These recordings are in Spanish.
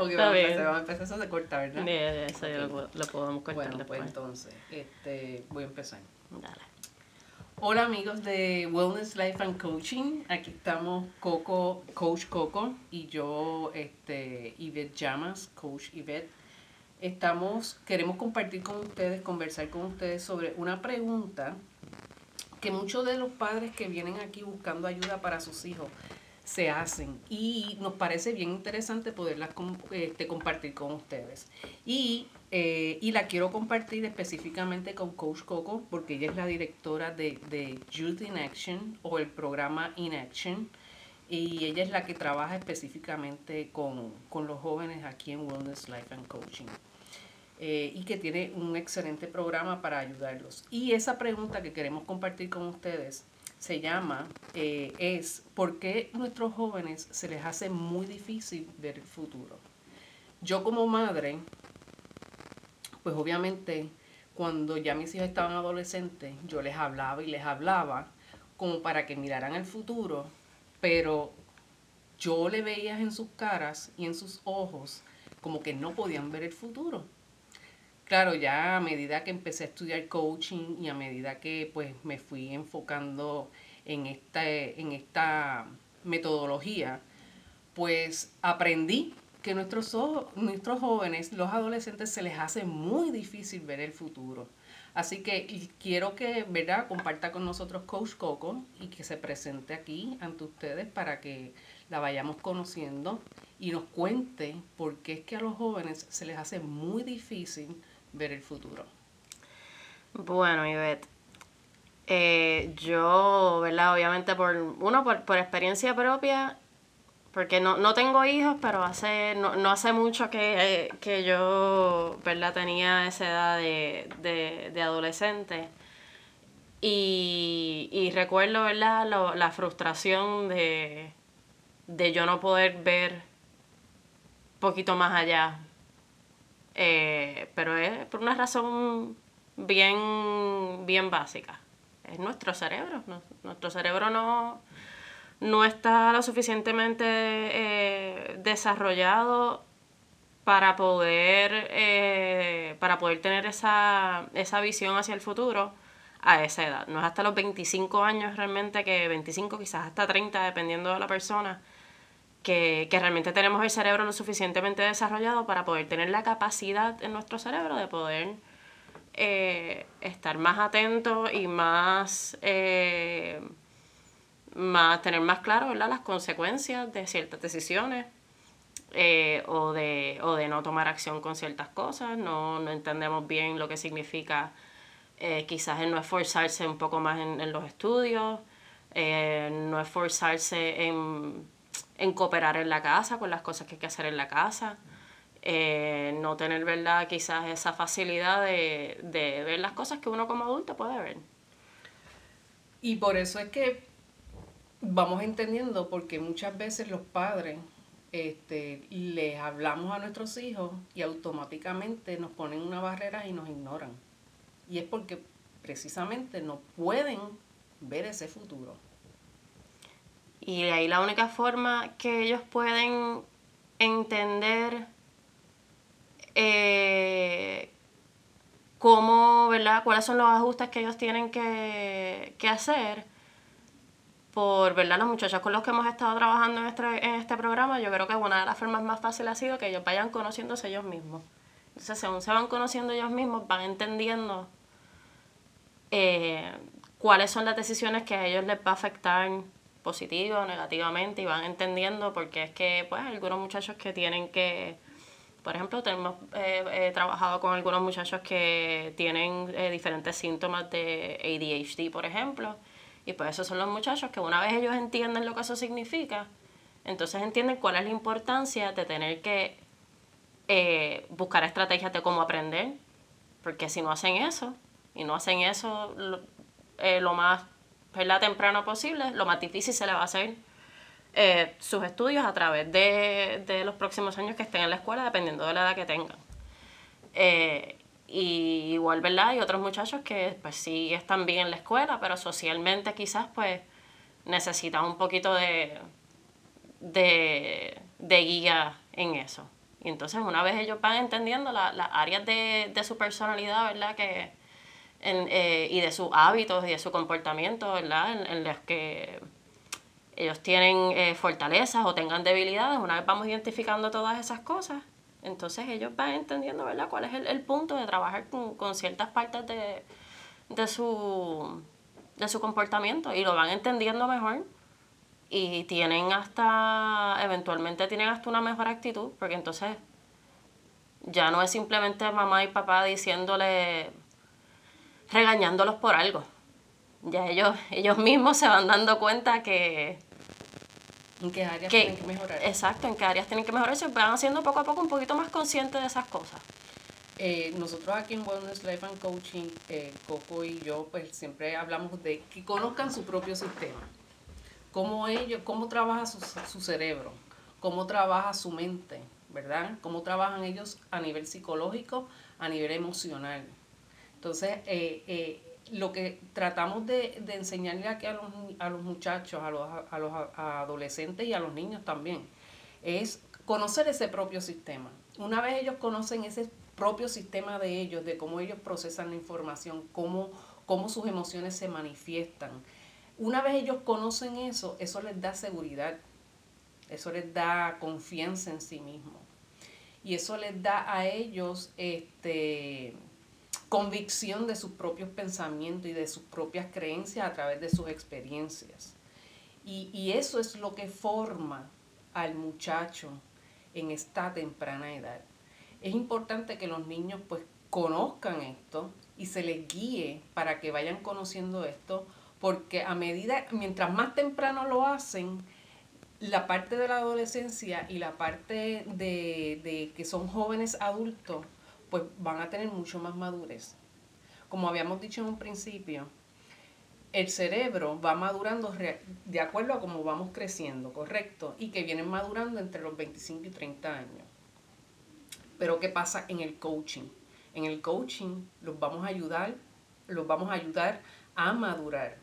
ok, vamos a empezar, vamos a empezar, eso se corta, ¿verdad? Sí, eso lo, lo, podemos cortar Bueno, pues entonces, este, voy a empezar. Dale. Hola amigos de Wellness Life and Coaching, aquí estamos Coco, Coach Coco y yo, este, Yvette Llamas, Coach Yvette. Estamos, queremos compartir con ustedes, conversar con ustedes sobre una pregunta que muchos de los padres que vienen aquí buscando ayuda para sus hijos se hacen y nos parece bien interesante poderlas este, compartir con ustedes. Y, eh, y la quiero compartir específicamente con Coach Coco porque ella es la directora de, de Youth in Action o el programa In Action y ella es la que trabaja específicamente con, con los jóvenes aquí en Wellness Life and Coaching. Eh, y que tiene un excelente programa para ayudarlos. Y esa pregunta que queremos compartir con ustedes se llama, eh, es, ¿por qué nuestros jóvenes se les hace muy difícil ver el futuro? Yo como madre, pues obviamente cuando ya mis hijos estaban adolescentes, yo les hablaba y les hablaba como para que miraran el futuro, pero yo le veía en sus caras y en sus ojos como que no podían ver el futuro claro, ya a medida que empecé a estudiar coaching y a medida que pues me fui enfocando en esta, en esta metodología, pues aprendí que nuestros, nuestros jóvenes, los adolescentes, se les hace muy difícil ver el futuro. Así que quiero que, ¿verdad?, comparta con nosotros Coach Coco y que se presente aquí ante ustedes para que la vayamos conociendo y nos cuente por qué es que a los jóvenes se les hace muy difícil ver el futuro? Bueno, Ivette, eh, yo, ¿verdad? Obviamente por, uno, por, experiencia propia, porque no, tengo hijos, pero hace, no, hace mucho que, yo, ¿verdad? Tenía esa edad de, adolescente. Y, recuerdo, ¿verdad? la frustración de, de yo no poder ver poquito más allá, eh, pero es por una razón bien, bien básica. Es nuestro cerebro. Nuestro cerebro no, no está lo suficientemente eh, desarrollado para poder, eh, para poder tener esa, esa visión hacia el futuro a esa edad. No es hasta los 25 años realmente, que 25 quizás hasta 30, dependiendo de la persona, que, realmente tenemos el cerebro lo suficientemente desarrollado para poder tener la capacidad en nuestro cerebro de poder eh, estar más atento y más, eh, más tener más claro las consecuencias de ciertas decisiones eh, o, de, o de no tomar acción con ciertas cosas, no, no entendemos bien lo que significa quizás el no esforzarse un poco más en, en los estudios, no esforzarse en en cooperar en la casa con las cosas que hay que hacer en la casa. Eh, no tener, ¿verdad? Quizás esa facilidad de, ver las cosas que uno como adulto puede ver. Y por eso es que vamos entendiendo, porque muchas veces los padres este, les hablamos a nuestros hijos y automáticamente nos ponen una barrera y nos ignoran. Y es porque precisamente no pueden ver ese futuro. Y ahí la única forma que ellos pueden entender eh, cómo, ¿verdad? Cuáles son los ajustes que ellos tienen que, hacer por verdad los muchachos con los que hemos estado trabajando en este, en este programa, yo creo que una de las formas más fáciles ha sido que ellos vayan conociéndose ellos mismos. Entonces, según se van conociendo ellos mismos, van entendiendo eh, cuáles son las decisiones que a ellos les va a afectar positivo o negativamente y van entendiendo porque es que pues algunos muchachos que tienen que por ejemplo tenemos eh, trabajado con algunos muchachos que tienen eh, diferentes síntomas de ADHD por ejemplo y pues esos son los muchachos que una vez ellos entienden lo que eso significa entonces entienden cuál es la importancia de tener que eh, buscar estrategias de cómo aprender porque si no hacen eso y no hacen eso lo, lo más la temprano posible, lo más difícil se le va a hacer eh, sus estudios a través de, los próximos años que estén en la escuela, dependiendo de la edad que tengan. Eh, y igual, ¿verdad? Hay otros muchachos que pues sí están bien en la escuela, pero socialmente quizás pues necesitan un poquito de, de, guía en eso. Y entonces una vez ellos van entendiendo las áreas de, de, su personalidad, ¿verdad? Que, en, eh, y de sus hábitos y de su comportamiento, ¿verdad? En, en los que ellos tienen eh, fortalezas o tengan debilidades, una vez vamos identificando todas esas cosas, entonces ellos van entendiendo, ¿verdad?, cuál es el, punto de trabajar con, ciertas partes de, de, su, de su comportamiento y lo van entendiendo mejor y tienen hasta, eventualmente tienen hasta una mejor actitud, porque entonces ya no es simplemente mamá y papá diciéndole, regañándolos por algo. Ya ellos, ellos mismos se van dando cuenta que ¿En qué áreas tienen que mejorar? Exacto, en qué áreas tienen que mejorar. Se van haciendo poco a poco un poquito más conscientes de esas cosas. Eh, nosotros aquí en Wellness Life and Coaching, eh, Coco y yo, pues siempre hablamos de que conozcan su propio sistema. Cómo ellos, cómo trabaja su, su cerebro, cómo trabaja su mente, ¿verdad? Cómo trabajan ellos a nivel psicológico, a nivel emocional. Entonces, eh, eh lo que tratamos de, enseñarle aquí a los, muchachos, a los, a los adolescentes y a los niños también, es conocer ese propio sistema. Una vez ellos conocen ese propio sistema de ellos, de cómo ellos procesan la información, cómo, cómo sus emociones se manifiestan, una vez ellos conocen eso, eso les da seguridad, eso les da confianza en sí mismos. Y eso les da a ellos este, convicción de sus propios pensamientos y de sus propias creencias a través de sus experiencias. Y, eso es lo que forma al muchacho en esta temprana edad. Es importante que los niños pues conozcan esto y se les guíe para que vayan conociendo esto, porque a medida, mientras más temprano lo hacen, la parte de la adolescencia y la parte de, de que son jóvenes adultos, pues van a tener mucho más madurez. Como habíamos dicho en un principio, el cerebro va madurando de acuerdo a cómo vamos creciendo, ¿correcto? Y que vienen madurando entre los 25 y 30 años. Pero ¿qué pasa en el coaching? En el coaching los vamos a ayudar, los vamos a ayudar a madurar.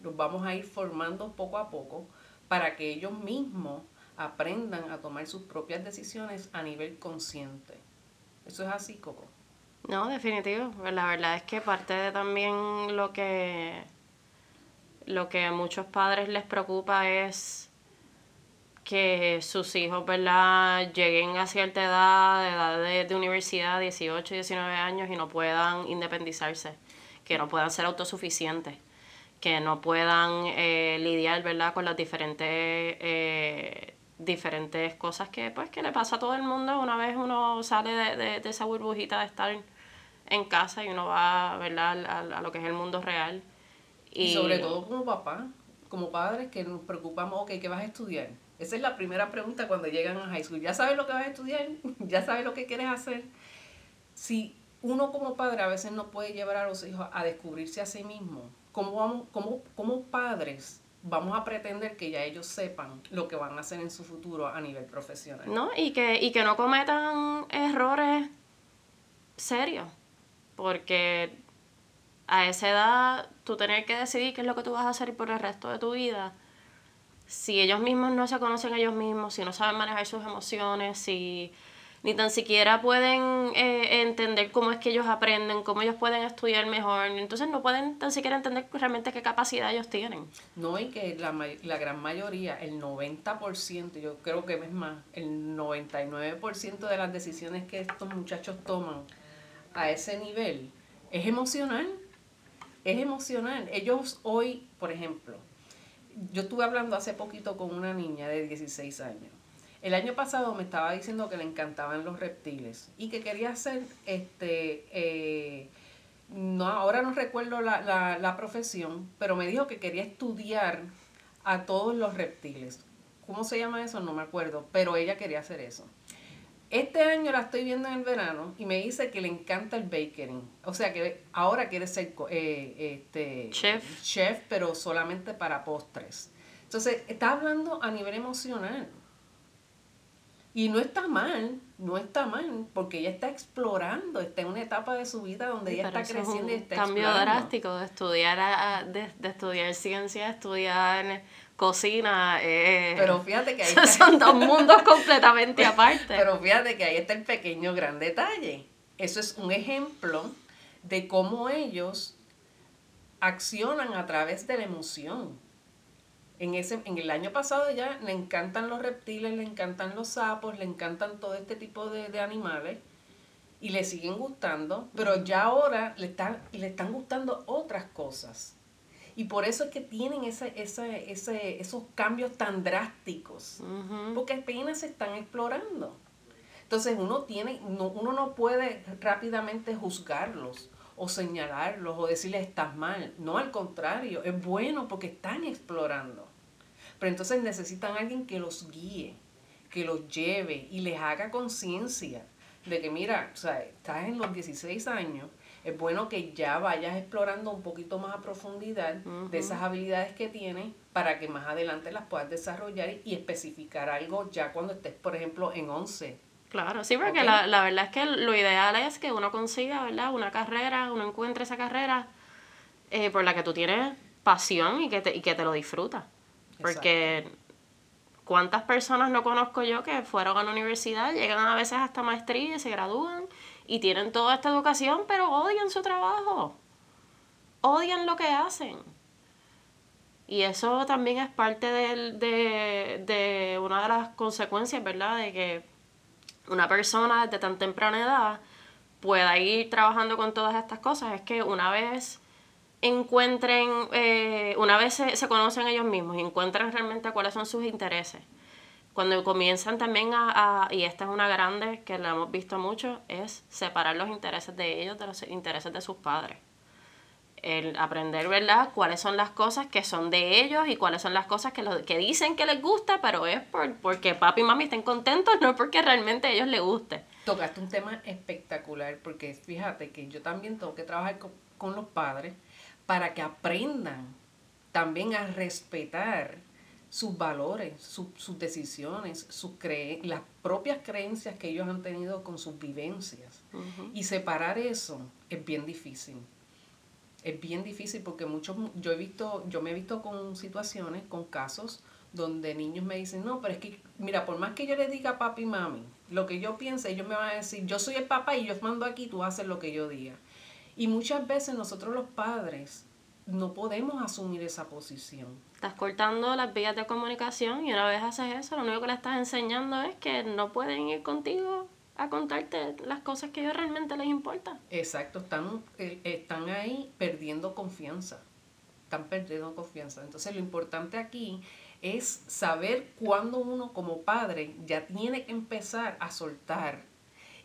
Los vamos a ir formando poco a poco para que ellos mismos aprendan a tomar sus propias decisiones a nivel consciente. Eso es así, Coco. No, definitivo. La verdad es que parte de también lo que lo que a muchos padres les preocupa es que sus hijos, ¿verdad?, lleguen a cierta edad, edad de, universidad, 18, 19 años, y no puedan independizarse, que no puedan ser autosuficientes, que no puedan eh, lidiar, ¿verdad?, con las diferentes eh, diferentes cosas que pues que le pasa a todo el mundo una vez uno sale de, esa burbujita de estar en casa y uno va ¿verdad? A, lo que es el mundo real. Y, sobre todo como papá, como padres que nos preocupamos, ok, ¿qué vas a estudiar? Esa es la primera pregunta cuando llegan a high school. ¿Ya sabes lo que vas a estudiar? ¿Ya sabes lo que quieres hacer? Si uno como padre a veces no puede llevar a los hijos a descubrirse a sí mismo, ¿cómo, vamos, cómo, cómo padres vamos a pretender que ya ellos sepan lo que van a hacer en su futuro a nivel profesional. No, y que, y que no cometan errores serios, porque a esa edad tú tener que decidir qué es lo que tú vas a hacer por el resto de tu vida, si ellos mismos no se conocen ellos mismos, si no saben manejar sus emociones, si ni tan siquiera pueden eh, entender cómo es que ellos aprenden, cómo ellos pueden estudiar mejor. Entonces no pueden tan siquiera entender realmente qué capacidad ellos tienen. No, y que la, la gran mayoría, el 90%, yo creo que es más, el 99% de las decisiones que estos muchachos toman a ese nivel es emocional. Es emocional. Ellos hoy, por ejemplo, yo estuve hablando hace poquito con una niña de 16 años el año pasado me estaba diciendo que le encantaban los reptiles y que quería hacer, este, eh, no, ahora no recuerdo la, la, profesión, pero me dijo que quería estudiar a todos los reptiles. ¿Cómo se llama eso? No me acuerdo, pero ella quería hacer eso. Este año la estoy viendo en el verano y me dice que le encanta el baking. O sea que ahora quiere ser eh, este, chef. chef, pero solamente para postres. Entonces, está hablando a nivel emocional. Y no está mal, no está mal, porque ella está explorando, está en una etapa de su vida donde ella está creciendo y está cambio drástico de estudiar, de, de estudiar ciencia, estudiar cocina. Eh, pero fíjate que ahí son dos mundos completamente aparte. Pero fíjate que ahí está el pequeño gran detalle. Eso es un ejemplo de cómo ellos accionan a través de la emoción. En, ese, en el año pasado ya le encantan los reptiles, le encantan los sapos, le encantan todo este tipo de, animales y le siguen gustando, pero ya ahora le están, le están gustando otras cosas. Y por eso es que tienen ese, ese, ese, esos cambios tan drásticos, porque apenas se están explorando. Entonces uno, tiene, no, uno no puede rápidamente juzgarlos o señalarlos o decirles estás mal. No, al contrario, es bueno porque están explorando. Pero entonces necesitan alguien que los guíe, que los lleve y les haga conciencia de que, mira, o sea, estás en los 16 años, es bueno que ya vayas explorando un poquito más a profundidad de esas habilidades que tienes para que más adelante las puedas desarrollar y especificar algo ya cuando estés, por ejemplo, en 11 Claro, sí, porque la, la, verdad es que lo ideal es que uno consiga, ¿verdad? Una carrera, uno encuentre esa carrera eh, por la que tú tienes pasión y que te, y que te lo disfrutas. Porque cuántas personas no conozco yo que fueron a la universidad, llegan a veces hasta maestría se gradúan y tienen toda esta educación, pero odian su trabajo. Odian lo que hacen. Y eso también es parte de, de, de una de las consecuencias, ¿verdad? De que una persona desde tan temprana edad pueda ir trabajando con todas estas cosas es que una vez encuentren, eh, una vez se, conocen ellos mismos y encuentran realmente cuáles son sus intereses, cuando comienzan también a, y esta es una grande que la hemos visto mucho, es separar los intereses de ellos de los intereses de sus padres el aprender, ¿verdad? Cuáles son las cosas que son de ellos y cuáles son las cosas que, lo, que dicen que les gusta, pero es por, porque papi y mami estén contentos, no porque realmente a ellos les guste. Tocaste un tema espectacular, porque fíjate que yo también tengo que trabajar con, los padres para que aprendan también a respetar sus valores, sus decisiones, sus cre las propias creencias que ellos han tenido con sus vivencias. Y separar eso es bien difícil es bien difícil porque muchos, yo he visto, yo me he visto con situaciones, con casos donde niños me dicen, no, pero es que, mira, por más que yo le diga a papi y mami, lo que yo piense, ellos me van a decir, yo soy el papá y yo mando aquí, tú haces lo que yo diga. Y muchas veces nosotros los padres no podemos asumir esa posición. Estás cortando las vías de comunicación y una vez haces eso, lo único que le estás enseñando es que no pueden ir contigo a contarte las cosas que a ellos realmente les importan. Exacto, están, eh, están ahí perdiendo confianza. Están perdiendo confianza. Entonces lo importante aquí es saber cuándo uno como padre ya tiene que empezar a soltar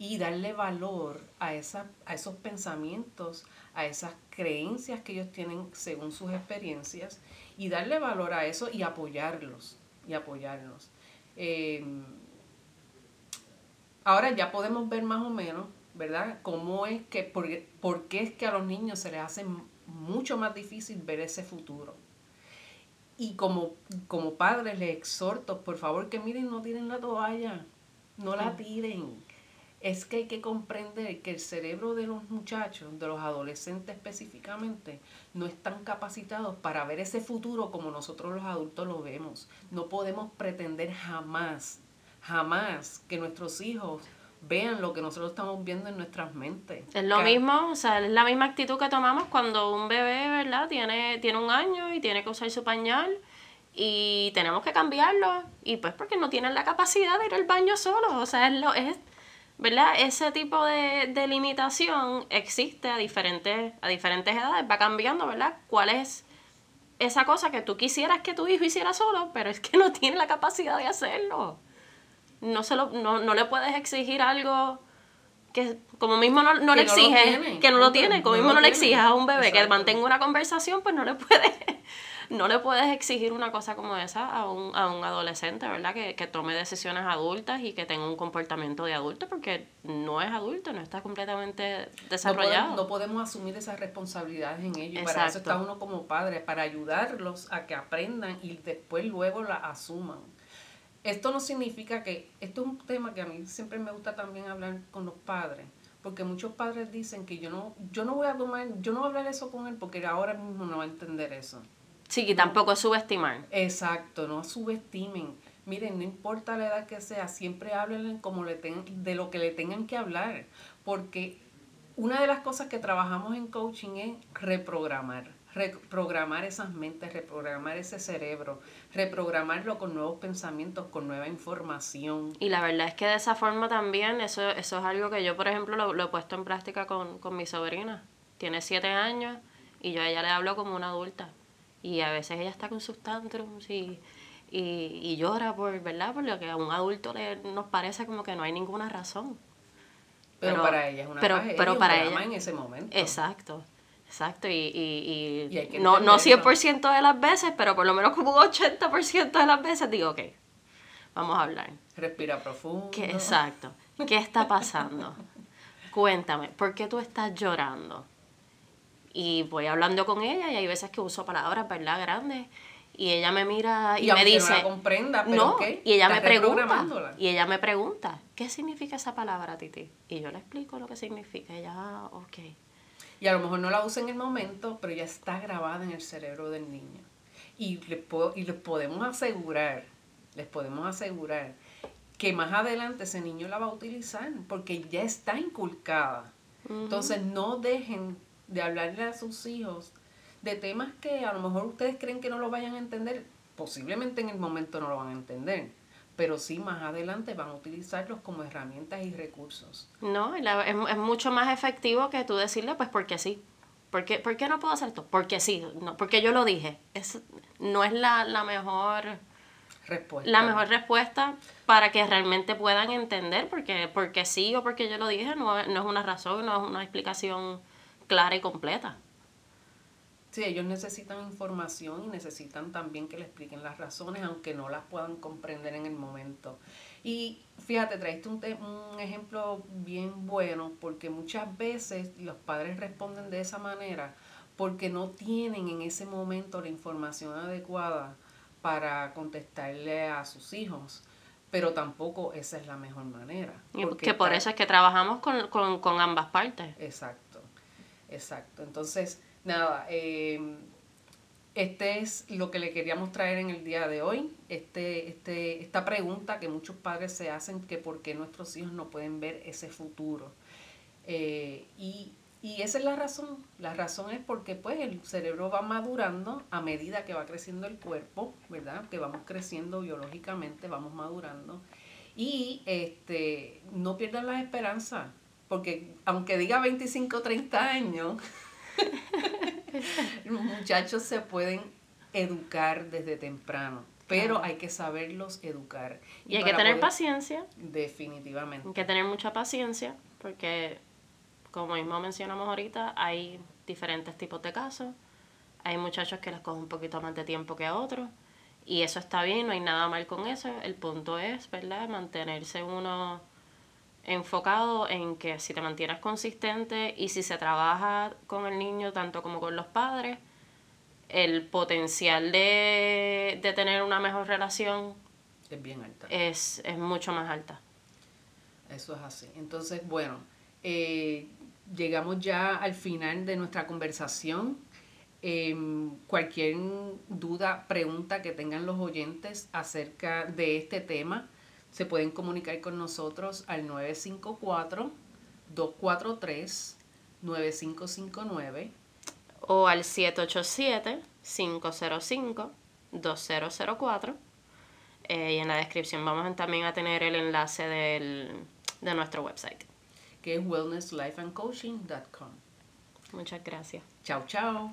y darle valor a, esa, a esos pensamientos, a esas creencias que ellos tienen según sus experiencias y darle valor a eso y apoyarlos y apoyarlos. Eh, ahora ya podemos ver más o menos, ¿verdad? Cómo es que, por, por qué es que a los niños se les hace mucho más difícil ver ese futuro. Y como, como padres les exhorto, por favor, que miren, no tiren la toalla, no la tiren. Es que hay que comprender que el cerebro de los muchachos, de los adolescentes específicamente, no están capacitados para ver ese futuro como nosotros los adultos lo vemos. No podemos pretender jamás jamás que nuestros hijos vean lo que nosotros estamos viendo en nuestras mentes. Es lo mismo, o sea, es la misma actitud que tomamos cuando un bebé, ¿verdad? Tiene, tiene un año y tiene que usar su pañal y tenemos que cambiarlo y pues porque no tienen la capacidad de ir al baño solos, o sea, es lo es ¿verdad? Ese tipo de, de limitación existe a diferentes a diferentes edades, va cambiando, ¿verdad? ¿Cuál es esa cosa que tú quisieras que tu hijo hiciera solo, pero es que no tiene la capacidad de hacerlo? no, se lo, no, no le puedes exigir algo que como mismo no, no le exige que no lo tiene, como mismo no, le exiges a un bebé que mantenga una conversación, pues no le puedes, no le puedes exigir una cosa como esa a un, a un adolescente, ¿verdad? Que, que tome decisiones adultas y que tenga un comportamiento de adulto, porque no es adulto, no está completamente desarrollado. No podemos, asumir esas responsabilidades en ellos. Para eso está uno como padre, para ayudarlos a que aprendan y después luego la asuman. esto no significa que, esto es un tema que a mí siempre me gusta también hablar con los padres, porque muchos padres dicen que yo no, yo no voy a tomar, yo no voy a hablar eso con él porque ahora mismo no va a entender eso. Sí, que tampoco es subestimar. Exacto, no subestimen. Miren, no importa la edad que sea, siempre hablen como le de lo que le tengan que hablar, porque una de las cosas que trabajamos en coaching es reprogramar reprogramar esas mentes, reprogramar ese cerebro, reprogramarlo con nuevos pensamientos, con nueva información. Y la verdad es que de esa forma también, eso, eso es algo que yo, por ejemplo, lo, he puesto en práctica con, con mi sobrina. Tiene siete años y yo a ella le hablo como una adulta. Y a veces ella está con sus tantrums y, y, llora por, ¿verdad? Por lo que a un adulto le, nos parece como que no hay ninguna razón. Pero, para ella es una pero, pero para ella en ese momento. Exacto. Exacto, y, y, y, no, no 100% de las veces, pero por lo menos como un 80% de las veces digo, ok, vamos a hablar. Respira profundo. ¿Qué, exacto. ¿Qué está pasando? Cuéntame, ¿por qué tú estás llorando? Y voy hablando con ella y hay veces que uso palabras, ¿verdad? Grandes. Y ella me mira y, me dice... No la comprenda, pero no, y ella me pregunta. Y ella me pregunta, ¿qué significa esa palabra, Titi? Y yo le explico lo que significa. ella, ah, ok. Y a lo mejor no la usa en el momento, pero ya está grabada en el cerebro del niño. Y les, puedo, y les podemos asegurar, les podemos asegurar que más adelante ese niño la va a utilizar porque ya está inculcada. Entonces no dejen de hablarle a sus hijos de temas que a lo mejor ustedes creen que no lo vayan a entender, posiblemente en el momento no lo van a entender, pero sí más adelante van a utilizarlos como herramientas y recursos. No, es, es, mucho más efectivo que tú decirle, pues porque sí. ¿Por qué, ¿Por qué no puedo hacer esto? Porque sí, no, porque yo lo dije. Es, no es la, la mejor respuesta. La mejor respuesta para que realmente puedan entender, porque, porque sí o porque yo lo dije no, no es una razón, no es una explicación clara y completa. Sí, ellos necesitan información y necesitan también que le expliquen las razones, aunque no las puedan comprender en el momento. Y fíjate, traiste un, un ejemplo bien bueno, porque muchas veces los padres responden de esa manera porque no tienen en ese momento la información adecuada para contestarle a sus hijos pero tampoco esa es la mejor manera. Y que por eso es que trabajamos con, con, con ambas partes. Exacto, exacto. Entonces, nada, em, este es lo que le queríamos traer en el día de hoy. Este, este, esta pregunta que muchos padres se hacen, que por qué nuestros hijos no pueden ver ese futuro. Eh, y, y, esa es la razón. La razón es porque pues el cerebro va madurando a medida que va creciendo el cuerpo, ¿verdad? Que vamos creciendo biológicamente, vamos madurando. Y este, no pierdan la esperanza, porque aunque diga 25 o 30 años, Los muchachos se pueden educar desde temprano, pero hay que saberlos educar. Y, hay que tener paciencia. Definitivamente. Hay que tener mucha paciencia, porque como mismo mencionamos ahorita, hay diferentes tipos de casos. Hay muchachos que les cogen un poquito más de tiempo que a otros. Y eso está bien, no hay nada mal con eso. El punto es, ¿verdad? Mantenerse uno enfocado en que si te mantienes consistente y si se trabaja con el niño tanto como con los padres, el potencial de, tener una mejor relación es bien alta. Es, mucho más alta. Eso es así. Entonces, bueno, eh, llegamos ya al final de nuestra conversación. Em, cualquier duda, pregunta que tengan los oyentes acerca de este tema, se pueden comunicar con nosotros al 954-243-9559 o al 787-505-2004. Eh, y en la descripción vamos también a tener el enlace del, de nuestro website. Que es wellnesslifeandcoaching.com. Muchas gracias. Chao, chao.